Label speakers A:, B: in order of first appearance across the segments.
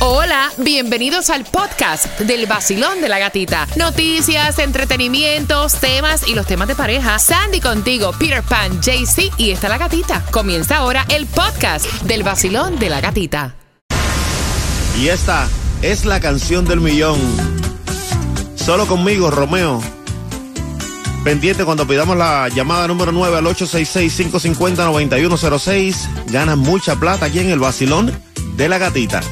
A: Hola, bienvenidos al podcast del vacilón de la gatita. Noticias, entretenimientos, temas y los temas de pareja. Sandy contigo, Peter Pan, JC y está la gatita. Comienza ahora el podcast del vacilón de la gatita.
B: Y esta es la canción del millón. Solo conmigo, Romeo. Pendiente cuando pidamos la llamada número 9 al 866-550-9106. Ganas mucha plata aquí en el vacilón de la gatita.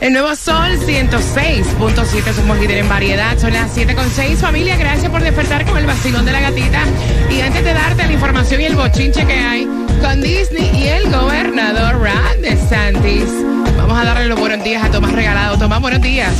A: El nuevo Sol 106.7, somos líder en variedad, son las 7.6. Familia, gracias por despertar con el vacilón de la gatita. Y antes de darte la información y el bochinche que hay con Disney y el gobernador Ron DeSantis, vamos a darle los buenos días a Tomás Regalado. Tomás, buenos días.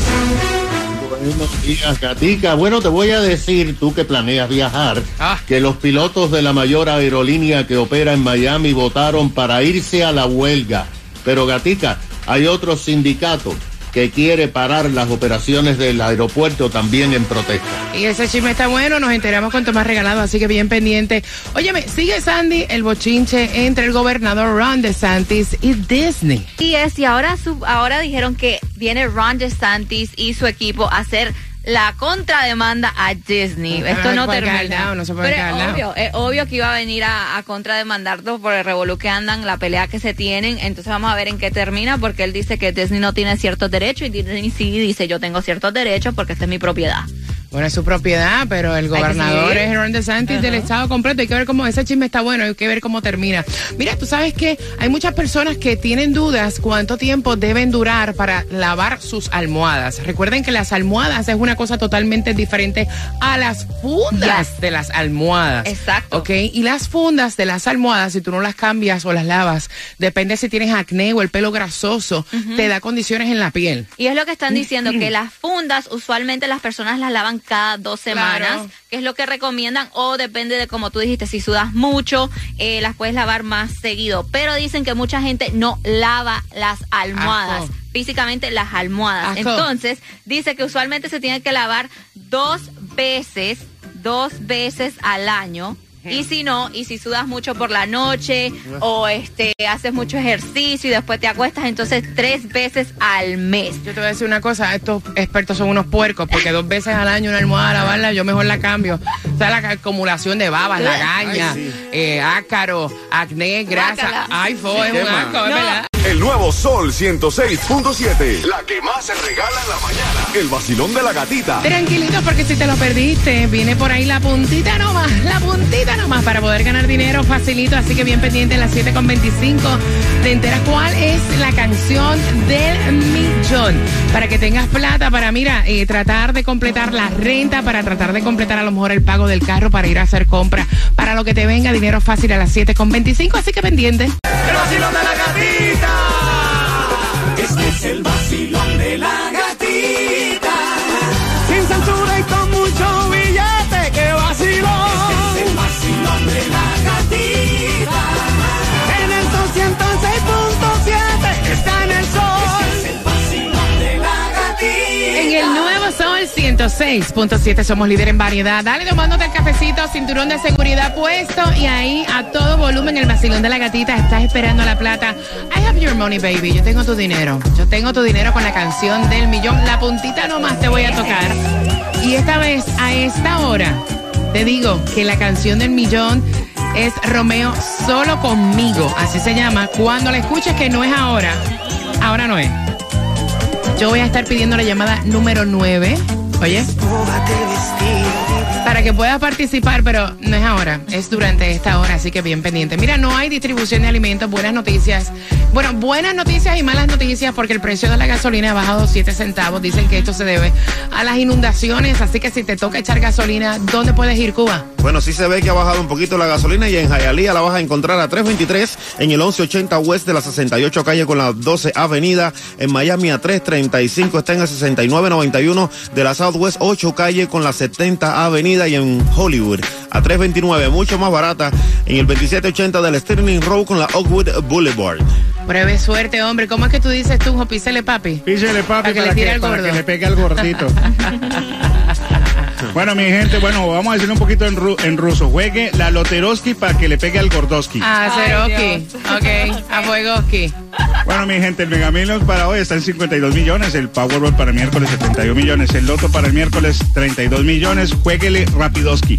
C: Buenos días, Gatica. Bueno, te voy a decir, tú que planeas viajar,
A: Ah.
C: que los pilotos de la mayor aerolínea que opera en Miami votaron para irse a la huelga. Pero, Gatica, hay otro sindicato que quiere parar las operaciones del aeropuerto también en protesta.
A: Y ese chisme está bueno, nos enteramos con Tomás Regalado, así que bien pendiente. Óyeme, sigue Sandy el bochinche entre el gobernador Ron DeSantis y Disney.
D: Y es, y ahora, su- ahora dijeron que viene Ron DeSantis y su equipo a hacer la contrademanda a Disney. Esto
A: no
D: termina.
A: lado, no se puede
D: Pero es obvio, es obvio que iba a venir a, a contrademandarlos por el revolú que andan, la pelea que se tienen. Entonces vamos a ver en qué termina, porque él dice que Disney no tiene ciertos derechos y Disney sí dice yo tengo ciertos derechos porque esta es mi propiedad.
A: Bueno, es su propiedad, pero el gobernador es Ron DeSantis del estado completo. Hay que ver cómo ese chisme está bueno, hay que ver cómo termina. Mira, tú sabes que hay muchas personas que tienen dudas cuánto tiempo deben durar para lavar sus almohadas. Recuerden que las almohadas es una cosa totalmente diferente a las fundas
D: Yes.
A: de las almohadas.
D: Exacto.
A: ¿Ok? Y las fundas de las almohadas, si tú no las cambias o las lavas, depende si tienes acné o el pelo grasoso, te da condiciones en la piel.
D: Y es lo que están diciendo, que las fundas usualmente las personas las lavan cada dos semanas,
A: Claro.
D: que es lo que recomiendan, o depende de como tú dijiste, si sudas mucho, eh, las puedes lavar más seguido. Pero dicen que mucha gente no lava las almohadas. Físicamente las almohadas. Entonces, dice que usualmente se tiene que lavar dos veces, dos veces al año. Y si no, y si sudas mucho por la noche o este haces mucho ejercicio y después te acuestas, entonces tres veces al mes.
A: Yo te voy a decir una cosa, estos expertos son unos puercos, porque dos veces al año una almohada a lavarla, yo mejor la cambio. O sea, la acumulación de babas, lagaña, eh, ácaro, acné, grasa. Ay, fue, es un asco, es
D: No.
E: El nuevo Sol 106.7. La que más se regala en la mañana. El vacilón de la gatita.
A: Tranquilito, porque si te lo perdiste, viene por ahí la puntita nomás, la puntita nomás para poder ganar dinero facilito. Así que bien pendiente en las 7.25 te enteras cuál es la canción del millón. Para que tengas plata para, mira, eh, tratar de completar la renta, para tratar de completar a lo mejor el pago del carro, para ir a hacer compra, para lo que te venga dinero fácil a las 7.25. Así que pendiente.
F: El vacilón de la gatita. Este es el vacilón de la
A: 106.7 somos líder en variedad. Dale tomándote el cafecito, cinturón de seguridad puesto y ahí a todo volumen el vacilón de la gatita. Estás esperando la plata. I have your money, baby. Yo tengo tu dinero. Yo tengo tu dinero con la canción del millón. La puntita nomás te voy a tocar. Y esta vez, a esta hora, te digo que la canción del millón es Romeo solo conmigo. Así se llama. Cuando la escuches que no es ahora. Ahora no es. Yo voy a estar pidiendo la llamada número 9. Oye. Para que puedas participar, pero no es ahora, es durante esta hora, así que bien pendiente. Mira, no hay distribución de alimentos, buenas noticias. Bueno, buenas noticias y malas noticias porque el precio de la gasolina ha bajado 7 centavos. Dicen que esto se debe a las inundaciones, así que si te toca echar gasolina, ¿dónde puedes ir, Cuba?
B: Bueno, sí se ve que ha bajado un poquito la gasolina y en Hialeah la vas a encontrar a 323 en el 1180 West de la 68 calle con la 12 Avenida. En Miami a 335 está en el 6991 de la Southwest 8 calle con la 70 Avenida y en Hollywood a 329, mucho más barata en el 2780 del Sterling Road con la Oakwood Boulevard.
A: Pruebe suerte, hombre. ¿Cómo es que tú dices tú, Jopícele, papi?
G: Písele, papi,
A: Para que le
G: para,
A: tire
G: que,
A: al
G: para que le pegue al gordito. Bueno, mi gente, bueno, vamos a decirlo un poquito en, ru- en ruso. Juegue la Loteroski para que le pegue al Gordoski.
A: A Zeroski. Ok, a Fuegoski.
G: Bueno, mi gente, el Mega Millions para hoy está en 52 millones, el Powerball para el miércoles 71 millones, el Loto para el miércoles 32 millones. Jueguele Rapidoski.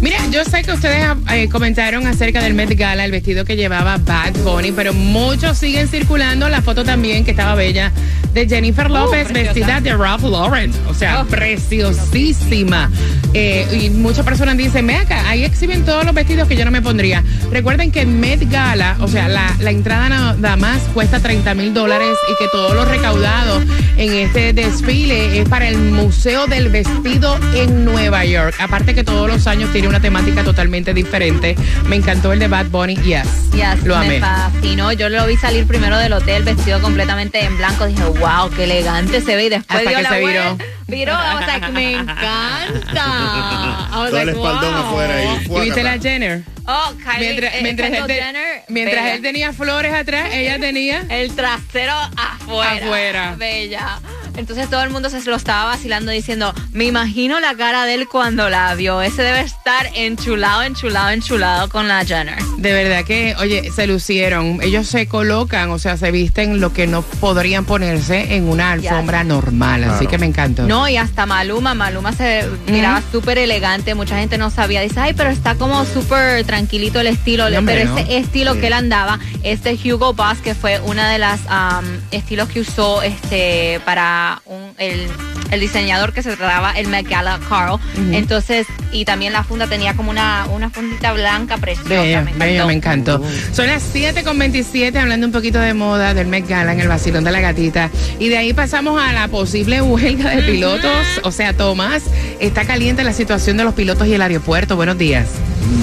A: Mira, yo sé que ustedes eh, comentaron acerca del Met Gala, el vestido que llevaba Bad Bunny, pero muchos siguen circulando la foto también que estaba bella de Jennifer López
D: preciosa.
A: vestida de Ralph Lauren, o sea,
D: Oh.
A: preciosísima. Eh, y muchas personas dicen, ve acá, ahí exhiben todos los vestidos que yo no me pondría. Recuerden que el Met Gala, o sea, la, la entrada nada más cuesta 30 mil dólares y que todo lo recaudado en este desfile es para el Museo del Vestido en Nueva York. Aparte que todos los años tiene una temática totalmente diferente. Me encantó el de Bad Bunny, yes.
D: Yes,
A: lo amé.
D: me fascinó. Yo lo vi salir primero del hotel vestido completamente en blanco. Dije, wow, qué elegante se ve. Y después
A: Hasta
D: dio
A: que
D: la
A: se viró.
D: Viró, o sea, que me encanta. Was
B: Todo el espaldón
D: wow.
B: afuera ahí.
A: ¿Y viste la Jenner?
D: Oh, Kylie,
A: Mientras,
D: eh,
A: mientras, él,
D: Jenner,
A: mientras él tenía flores atrás, ella tenía...
D: El trasero afuera.
A: Afuera.
D: Bella. Entonces todo el mundo se lo estaba vacilando diciendo, me imagino la cara de él cuando la vio. Ese debe estar enchulado, enchulado, enchulado con la Jenner.
A: De verdad que, oye, se lucieron. Ellos se colocan, o sea, se visten lo que no podrían ponerse en una alfombra normal. Así que me encantó.
D: No, y hasta Maluma, Maluma se miraba súper elegante, mucha gente no sabía, dice, ay, pero está como súper tranquilito el estilo,
A: No, hombre,
D: pero
A: no.
D: ese estilo
B: Sí.
D: que él andaba, este Hugo Boss, que fue una de las am, estilos que usó este para un, el, el diseñador que se trataba el Met Gala Carl, entonces, y también la funda tenía como una, una fundita blanca preciosa, me encantó.
A: bello, me encantó. Son las 7 con 27, hablando un poquito de moda del Met Gala en el vacilón de la gatita. Y de ahí pasamos a la posible huelga de pilotos. O sea, Tomás, está caliente la situación de los pilotos y el aeropuerto. Buenos días.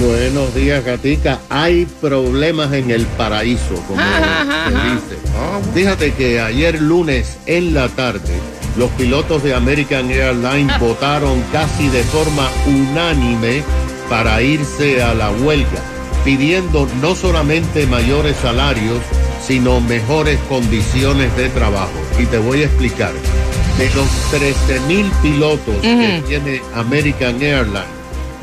C: Buenos días, Gatica. Hay problemas en el paraíso, como se dice. Fíjate que ayer lunes en la tarde, los pilotos de American Airlines votaron casi de forma unánime para irse a la huelga, pidiendo no solamente mayores salarios, sino mejores condiciones de trabajo. Y te voy a explicar. De los 13 mil pilotos que tiene American Airlines,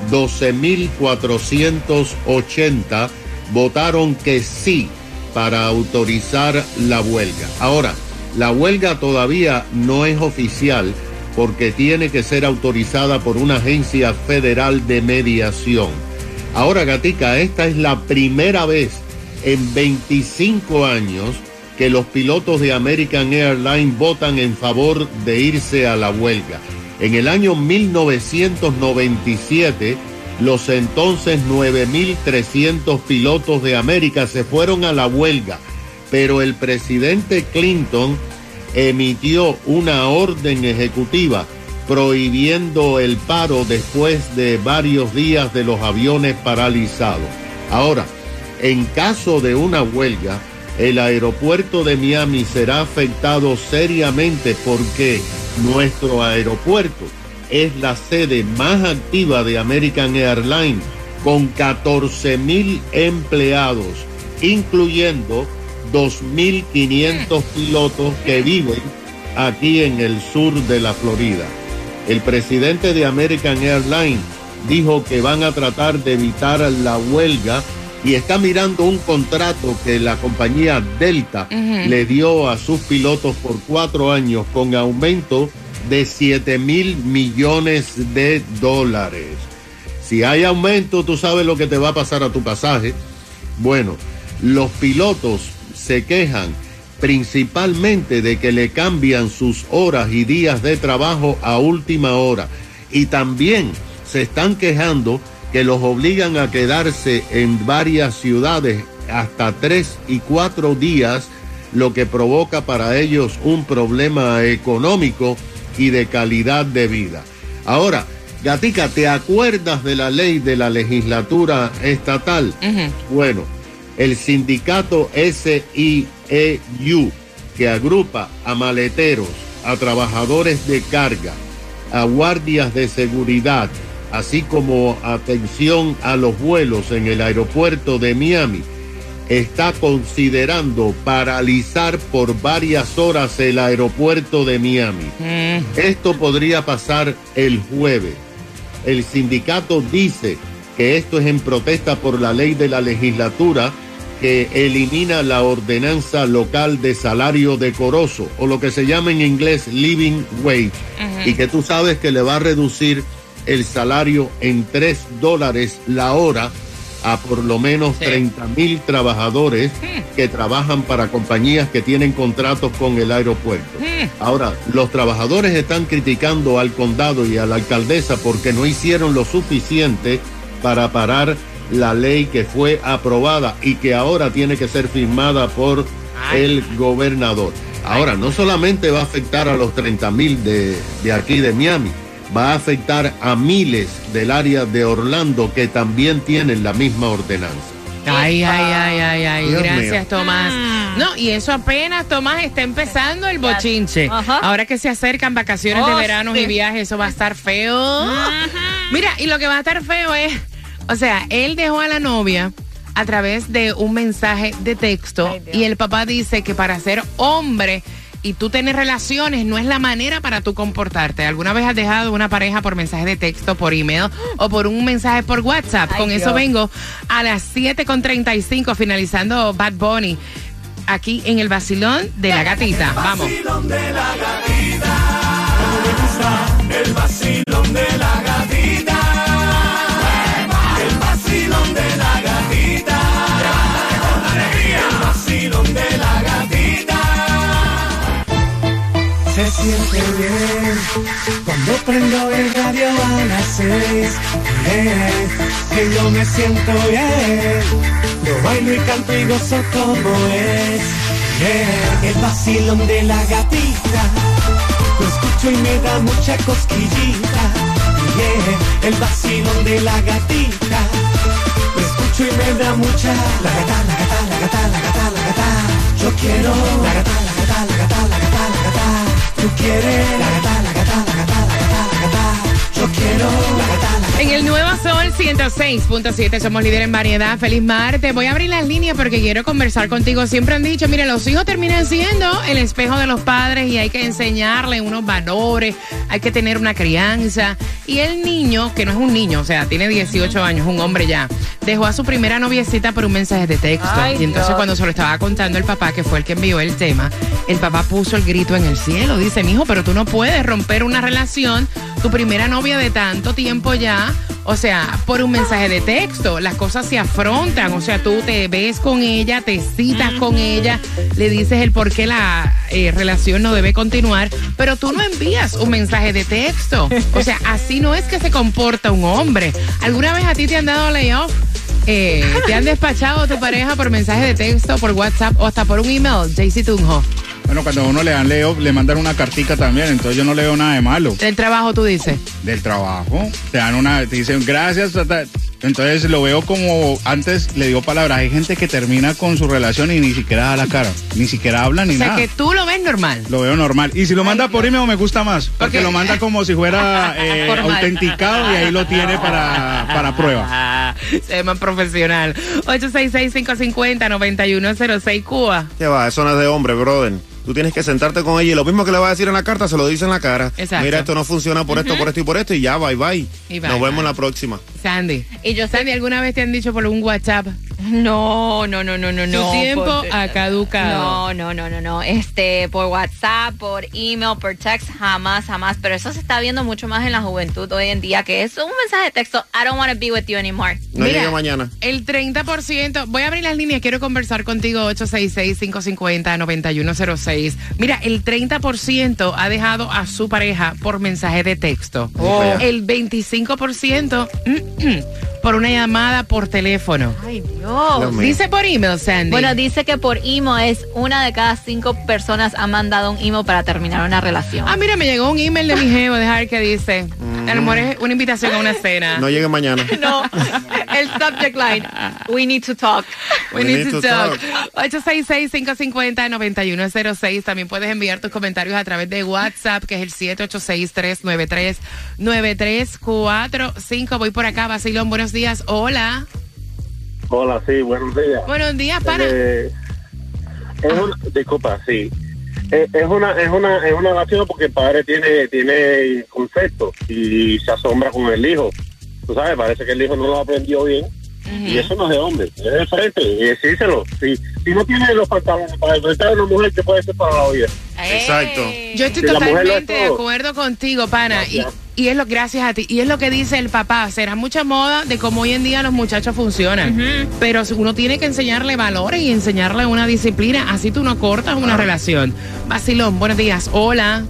C: 12.480 votaron que sí para autorizar la huelga. Ahora, la huelga todavía no es oficial porque tiene que ser autorizada por una agencia federal de mediación. Ahora, Gatica, esta es la primera vez en 25 años que los pilotos de American Airlines votan en favor de irse a la huelga. En el año 1997, los entonces 9.300 pilotos de América se fueron a la huelga, pero el presidente Clinton emitió una orden ejecutiva prohibiendo el paro después de varios días de los aviones paralizados. Ahora, en caso de una huelga, el aeropuerto de Miami será afectado seriamente porque nuestro aeropuerto es la sede más activa de American Airlines con 14 mil empleados, incluyendo 2.500 pilotos que viven aquí en el sur de la Florida. El presidente de American Airlines dijo que van a tratar de evitar la huelga y está mirando un contrato que la compañía Delta le dio a sus pilotos por cuatro años con aumento de 7 mil millones de dólares. Si hay aumento, tú sabes lo que te va a pasar a tu pasaje. Bueno, los pilotos se quejan principalmente de que le cambian sus horas y días de trabajo a última hora. Y también se están quejando que los obligan a quedarse en varias ciudades hasta tres y cuatro días, lo que provoca para ellos un problema económico y de calidad de vida. Ahora, Gatica, ¿te acuerdas de la ley de la legislatura estatal? Bueno, el sindicato SIEU, que agrupa a maleteros, a trabajadores de carga, a guardias de seguridad, así como atención a los vuelos en el aeropuerto de Miami, está considerando paralizar por varias horas el aeropuerto de Miami. Esto podría pasar el jueves. el sindicato dice que esto es en protesta por la ley de la legislatura que elimina la ordenanza local de salario decoroso o lo que se llama en inglés living wage y que tú sabes que le va a reducir el salario en 3 dólares la hora a por lo menos
A: Sí.
C: 30 mil trabajadores que trabajan para compañías que tienen contratos con el aeropuerto. Ahora, los trabajadores están criticando al condado y a la alcaldesa porque no hicieron lo suficiente para parar la ley que fue aprobada y que ahora tiene que ser firmada por
A: Ay.
C: el gobernador. Ahora, no solamente va a afectar a los 30 mil de, de aquí de Miami, va a afectar a miles del área de Orlando que también tienen la misma ordenanza.
A: Ay, ay, ay, ay, ay.
B: Dios
A: Gracias,
B: mío.
A: Tomás.
D: Mm.
A: No, y eso apenas, Tomás, está empezando el bochinche.
D: Ajá.
A: Ahora que se acercan vacaciones de
D: Oh,
A: verano y viajes, eso va a estar feo. Mira, y lo que va a estar feo es, o sea, él dejó a la novia a través de un mensaje de texto
D: Ay,
A: y el papá dice que para ser hombre y tú tener relaciones no es la manera para tú comportarte. ¿Alguna vez has dejado una pareja por mensaje de texto, por email o por un mensaje por WhatsApp?
D: Ay,
A: Con eso vengo a las 7.35 finalizando Bad Bunny aquí en el vacilón de la gatita. Vamos.
F: vacilón de la gatita. Me gusta el vacilón de la gatita. Cuando prendo el radio a las seis. Eh, que yo me siento bien. Yo bailo y canto y gozo como es. Yeah, el vacilón de la gatita. Lo escucho y me da mucha cosquillita. Yeah, el vacilón de la gatita. Lo escucho y me da mucha. La gata, la gata, la gata, la gata, la gata. Yo quiero. La gata, la gata, la gata, la gata, la gata. Tú quieres. La
A: En el Nuevo Sol 106.7 somos líder en variedad. Feliz martes. Voy a abrir las líneas porque quiero conversar contigo. Siempre han dicho, mire, los hijos terminan siendo el espejo de los padres y hay que enseñarle unos valores, hay que tener una crianza. Y el niño, que no es un niño, o sea, tiene 18 años, un hombre ya, dejó a su primera noviecita por un mensaje de texto.
D: Ay,
A: y entonces
D: Dios.
A: cuando se lo estaba contando el papá, que fue el que envió el tema, el papá puso el grito en el cielo. Dice, mijo, pero tú no puedes romper una relación, tu primera novia de tanto tiempo ya, o sea, por un mensaje de texto. Las cosas se afrontan, o sea, tú te ves con ella, te citas con ella, le dices el por qué la eh, relación no debe continuar, pero tú no envías un mensaje de texto. O sea, así no es que se comporta un hombre. ¿Alguna vez a ti te han dado layoff? Eh, ¿Te han despachado a tu pareja por mensaje de texto, por WhatsApp o hasta por un email? JC Tunjo.
G: Bueno, cuando a uno le dan leo, le mandan una cartica también, entonces yo no leo nada de malo.
A: Del trabajo tú dices.
G: Del trabajo, te dan una, te dicen gracias. Entonces lo veo como antes le digo palabras, hay gente que termina con su relación y ni siquiera da la cara, ni siquiera habla ni
A: O sea
G: nada.
A: que tú lo ves normal.
G: Lo veo normal. Y si lo manda por email me gusta más, porque lo manda como si fuera eh, autenticado y ahí lo tiene para, para prueba.
A: Se ve más profesional. 866-550-9106 Cuba.
B: ¿Qué va? Eso no es de hombre, brother. Tú tienes que sentarte con ella y lo mismo que le va a decir en la carta se lo dice en la cara.
A: Exacto.
B: Mira, esto no funciona por esto, por esto y por esto y ya, bye bye.
A: Y bye,
B: Nos vemos
A: bye.
B: la próxima.
A: Sandy.
D: Y yo
A: Sandy, ¿alguna vez te han dicho por un WhatsApp?
D: No, no, no, no, no,
A: Tu
D: no.
A: tiempo
D: por-
A: ha caducado.
D: No, no, no, no, no. Este, por WhatsApp, por email, por text, jamás, jamás. Pero eso se está viendo mucho más en la juventud hoy en día, que es un mensaje de texto. I don't want to be with you anymore.
B: No
A: Mira,
B: llegue mañana.
A: El 30%, voy a abrir las líneas, quiero conversar contigo 866-550-9106. Mira, el 30% ha dejado a su pareja por mensaje de texto.
B: Oh.
A: El 25% por una llamada por teléfono.
D: Ay,
B: Dios.
A: Dice por email, Sandy.
D: Bueno, dice que por email es una de cada cinco personas ha mandado un email para terminar una relación.
A: Ah, mira, me llegó un email de mi jevo, dejar que dice, a lo mejor es una invitación a una cena.
B: No llegue mañana.
D: No, el subject line, we need to talk.
A: We need to talk. 866-550-9106. También puedes enviar tus comentarios a través de WhatsApp, que es el 786-393-9345. Voy por acá, Basilón. Buenos días. Hola.
H: Hola, sí, buenos días.
A: Buenos días, pana.
H: Eh, es una- disculpa, sí. es, es una es una es una lástima porque el padre tiene tiene concepto y se asombra con el hijo. Tú sabes, parece que el hijo no lo aprendió bien y eso no es de hombre, es de frente y decírselo. Si, si no tiene los pantalones para enfrentar a una mujer que puede ser para la vida.
B: Exacto.
A: Yo estoy
H: Si
A: totalmente de acuerdo contigo, pana.
H: Gracias.
A: y es lo, gracias a ti. Y es lo que dice el papá. Será mucha moda de cómo hoy en día los muchachos funcionan. Pero uno tiene que enseñarle valores y enseñarle una disciplina. Así tú no cortas una relación. Vacilón, buenos días. Hola.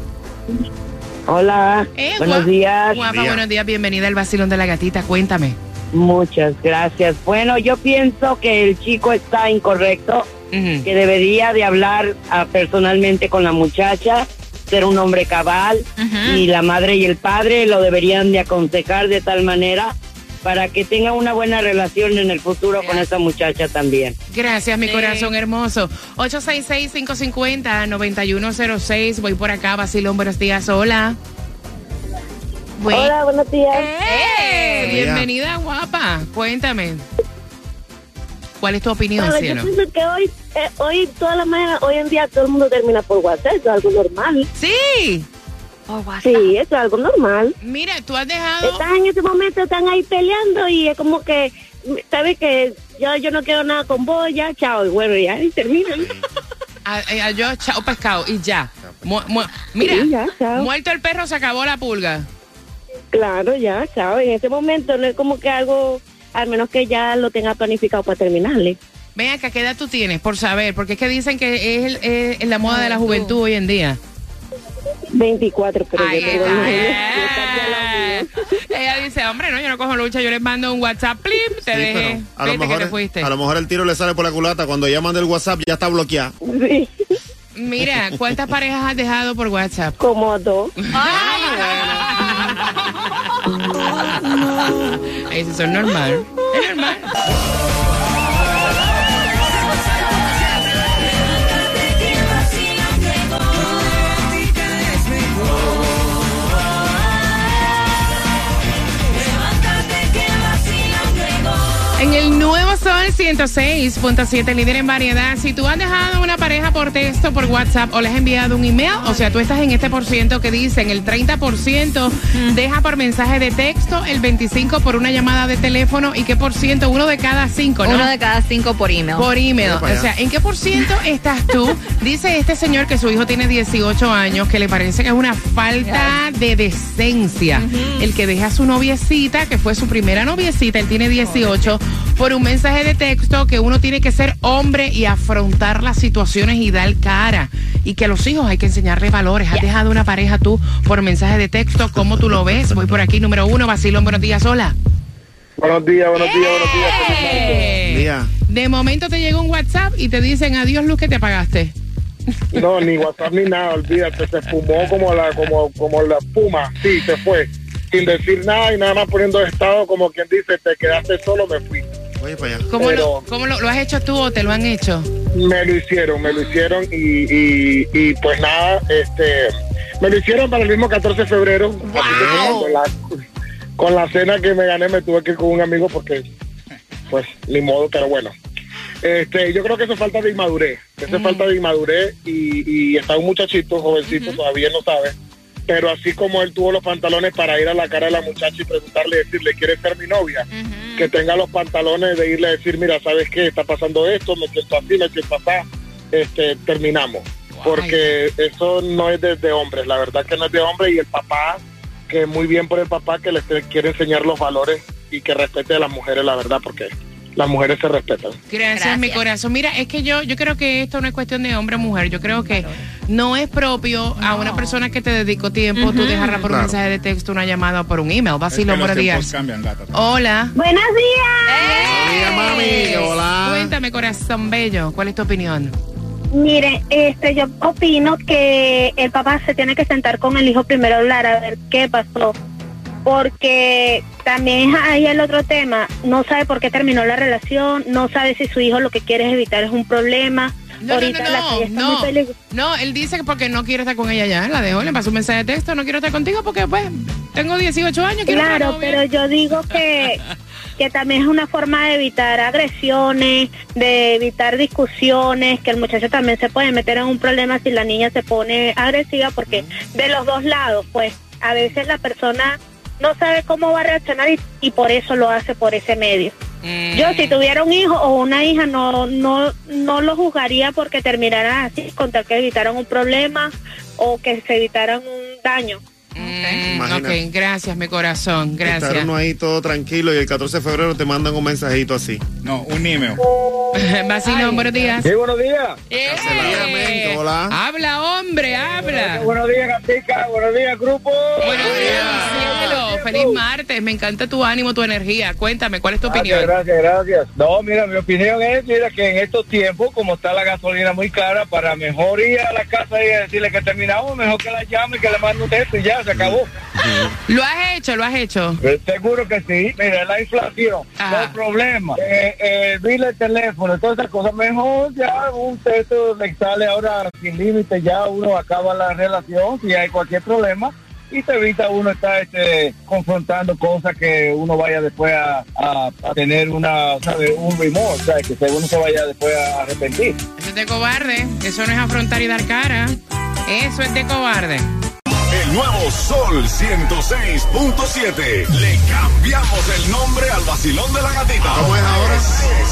I: Hola,
A: Eh,
I: buenos días.
A: Guapa,
B: Día.
A: buenos días. Bienvenida al Vacilón de la Gatita. Cuéntame.
I: Muchas gracias. Bueno, yo pienso que el chico está incorrecto, que debería de hablar ah, personalmente con la muchacha, ser un hombre cabal y la madre y el padre lo deberían de aconsejar de tal manera para que tenga una buena relación en el futuro con esa muchacha también.
A: Gracias, mi
D: Sí.
A: corazón hermoso. 866-550-9106. Voy por acá, Vacilón. Buenos días. Hola.
J: Hola, buenos días.
A: ¡Eh! Bienvenida, guapa. Cuéntame. ¿Cuál es tu opinión,
J: Bueno, yo
A: cielo?
J: pienso que hoy, eh, hoy, toda la mañana, hoy en día todo el mundo termina por WhatsApp, eso es algo normal.
A: Sí.
D: Oh, WhatsApp.
J: Sí, eso es algo normal.
A: Mira, tú has dejado.
J: Están en ese momento, están ahí peleando y es como que, ¿sabes que Yo, yo no quiero nada con vos, ya, chao. Y bueno, ya, y terminan.
A: A, a- yo, chao, pescado, y ya. Mu- mu- mira,
J: Sí, ya, chao.
A: muerto el perro, se acabó la pulga.
J: Claro, ya, chao. En ese momento no es como que algo, al menos que ya lo tenga planificado para terminarle.
A: Ven acá, ¿qué edad tú tienes? Por saber, porque es que dicen que es, el- es la moda de la juventud hoy en día.
J: 24, pero yo tengo.
A: Ella dice, hombre, no, yo no cojo lucha, yo les mando un WhatsApp, plim, te
B: Sí,
A: dejé.
B: a lo,
A: Vete que
B: mejor,
A: te fuiste.
B: a lo mejor el tiro le sale por la culata. Cuando ella manda el WhatsApp ya está bloqueada.
J: Sí,
A: Mira, ¿cuántas parejas has dejado por WhatsApp?
J: como dos.
A: Eso es normal. Es normal. Nuevo Sol 106.7, líder en variedad. Si tú has dejado una pareja por texto, por WhatsApp o le has enviado un email, o sea, tú estás en este por ciento que dicen el 30% deja por mensaje de texto, el 25% por una llamada de teléfono y qué por ciento, uno de cada cinco, ¿no?
D: Uno de cada cinco por email.
A: Por email.
B: Para
A: O sea. ¿en qué por ciento estás tú? Dice este señor que su hijo tiene 18 años, que le parece que es una falta de decencia. El que deja a su noviecita, que fue su primera noviecita, él tiene 18, por un mensaje de texto que uno tiene que ser hombre y afrontar las situaciones y dar cara. Y que a los hijos hay que enseñarles valores. ¿Has dejado una pareja tú por mensaje de texto? ¿Cómo tú lo ves? Voy por aquí, número uno, Basilón, buenos días, hola.
H: Buenos días, buenos días, buenos días.
A: ¡Eh!
B: Día.
A: De momento te llega un WhatsApp y te dicen adiós luz que te apagaste.
H: No, ni WhatsApp ni nada, olvídate, se fumó como la, como, como la espuma, sí, se fue, sin decir nada y nada más poniendo estado como quien dice, te quedaste solo, me fui.
B: Oye, para allá.
A: ¿Cómo,
H: Pero-
A: lo, cómo lo, lo has hecho tú o te lo han hecho?
H: Me lo hicieron, me lo hicieron y, y, y pues nada, este, me lo hicieron para el mismo 14 de febrero. Con la, con la cena que me gané me tuve que ir con un amigo porque, pues, ni modo, pero bueno. Este, yo creo que eso es falta de inmadurez, eso es falta de inmadurez y, y está un muchachito, jovencito, todavía no sabe, pero así como él tuvo los pantalones para ir a la cara de la muchacha y preguntarle, decirle, ¿quieres ser mi novia? Que tenga los pantalones de irle a decir, mira, ¿sabes qué? Está pasando esto, me siento así, me siento así, este, terminamos. Porque eso no es de, de hombres, la verdad que no es de hombres y el papá, que muy bien por el papá que les quiere enseñar los valores y que respete a las mujeres, la verdad, porque las mujeres se respetan.
A: Gracias, mi corazón. Mira, es que yo, yo creo que esto no es cuestión de hombre o mujer. Yo creo que no es propio a una persona que te dedicó tiempo tú dejarla por un mensaje de texto, una llamada o por un email.
G: Es que
A: Vacilo, buenos días.
G: cambian, gata.
A: Hola.
J: Buenos días.
A: ¡Eh!
B: Día, mami. Hola.
A: Cuéntame, corazón bello, ¿cuál es tu opinión?
J: Mire, este, yo opino que el papá se tiene que sentar con el hijo primero a hablar a ver qué pasó. Porque también hay el otro tema, no sabe por qué terminó la relación, no sabe si su hijo lo que quiere es evitar es un problema.
A: No,
J: Ahorita
A: no, no, no, él dice que porque no quiere estar con ella ya, la dejó, le pasó un mensaje de texto, no quiero estar contigo porque pues tengo 18 años, quiero
J: Claro, pero yo digo que que también es una forma de evitar agresiones, de evitar discusiones, que el muchacho también se puede meter en un problema si la niña se pone agresiva, porque de los dos lados, pues a veces la persona no sabe cómo va a reaccionar y, y por eso lo hace por ese medio. Yo si tuviera un hijo o una hija no no no lo juzgaría porque terminaran así, con tal que evitaran un problema o que se evitaran un daño.
A: Ok, gracias, mi corazón,
B: Estar
A: gracias.
B: uno ahí todo tranquilo y el 14 de febrero te mandan un mensajito así.
G: No, un email.
A: Vacilón, buenos días.
K: Sí, buenos días.
A: ¡Eh!
B: Hola.
A: Habla, hombre, habla.
K: Buenos días, Gatica. Buenos días, grupo.
A: Buenos días. Feliz martes. Me encanta tu ánimo, tu energía. Cuéntame, ¿cuál es tu opinión?
K: Gracias, gracias. No, mira, mi opinión es, mira, que en estos tiempos, como está la gasolina muy cara, para mejor ir a la casa y decirle que terminamos, mejor que la llame, que le mande un texto y ya, se acabó.
A: Lo has hecho, lo has hecho.
K: Pero seguro que sí. Mira, la inflación,
A: Ajá.
K: los problemas, eh, eh, el bill de teléfono, todas esas cosas. Mejor ya un texto le sale ahora sin límite, ya uno acaba la relación si hay cualquier problema. Y te evita uno estar este, confrontando cosas que uno vaya después a, a- tener una, ¿sabe? un remorse, ¿sabe? que uno se vaya después a arrepentir.
A: Eso es de cobarde. Eso no es afrontar y dar cara. Eso es de cobarde.
E: El nuevo Sol 106.7. Le cambiamos el nombre al vacilón de la gatita.
B: ¿Cómo es ahora?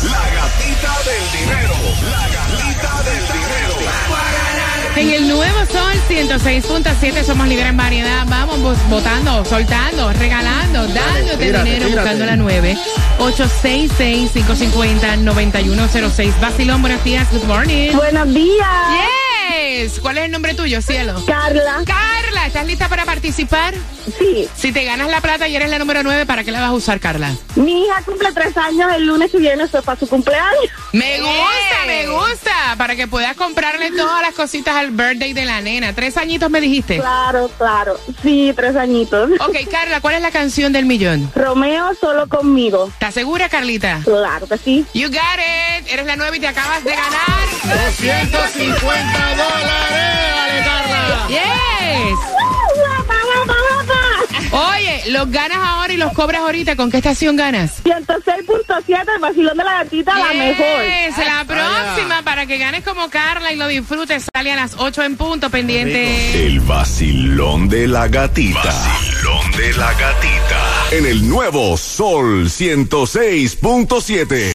E: La gatita del dinero. La gatita del dinero.
A: En el nuevo Sol 106.7 somos líderes en variedad. Vamos votando, soltando, regalando, dándote
B: tírate,
A: dinero,
B: tírate.
A: buscando la 9. 866-550-9106. Vacilón, buenos días. Good morning.
J: Buenos días.
A: ¿Cuál es el nombre tuyo, cielo?
J: Carla.
A: Carla, ¿estás lista para participar?
J: Sí,
A: Si te ganas la plata y eres la número 9, ¿para qué la vas a usar, Carla?
J: mi hija cumple tres años el lunes que viene, eso es para su cumpleaños.
A: Me gusta, me gusta. Para que puedas comprarle todas las cositas al birthday de la nena. Tres añitos me dijiste.
J: Claro, claro. Sí, tres añitos.
A: Ok, Carla, ¿cuál es la canción del millón?
J: Romeo solo conmigo.
A: ¿Estás segura, Carlita?
J: Claro que sí.
A: You got it. Eres la nueve y te acabas de ganar.
B: 250 dólares, dale, Carla.
A: Yes. Oye, los ganas ahora y los cobras ahorita. ¿Con qué estación ganas?
J: 106.7, el vacilón de la gatita, la mejor.
A: Yes, la próxima para que ganes como Carla y lo disfrutes. Sale a las 8 en punto, pendiente.
E: El vacilón de la gatita. Vacilón de la gatita. En el nuevo Sol 106.7.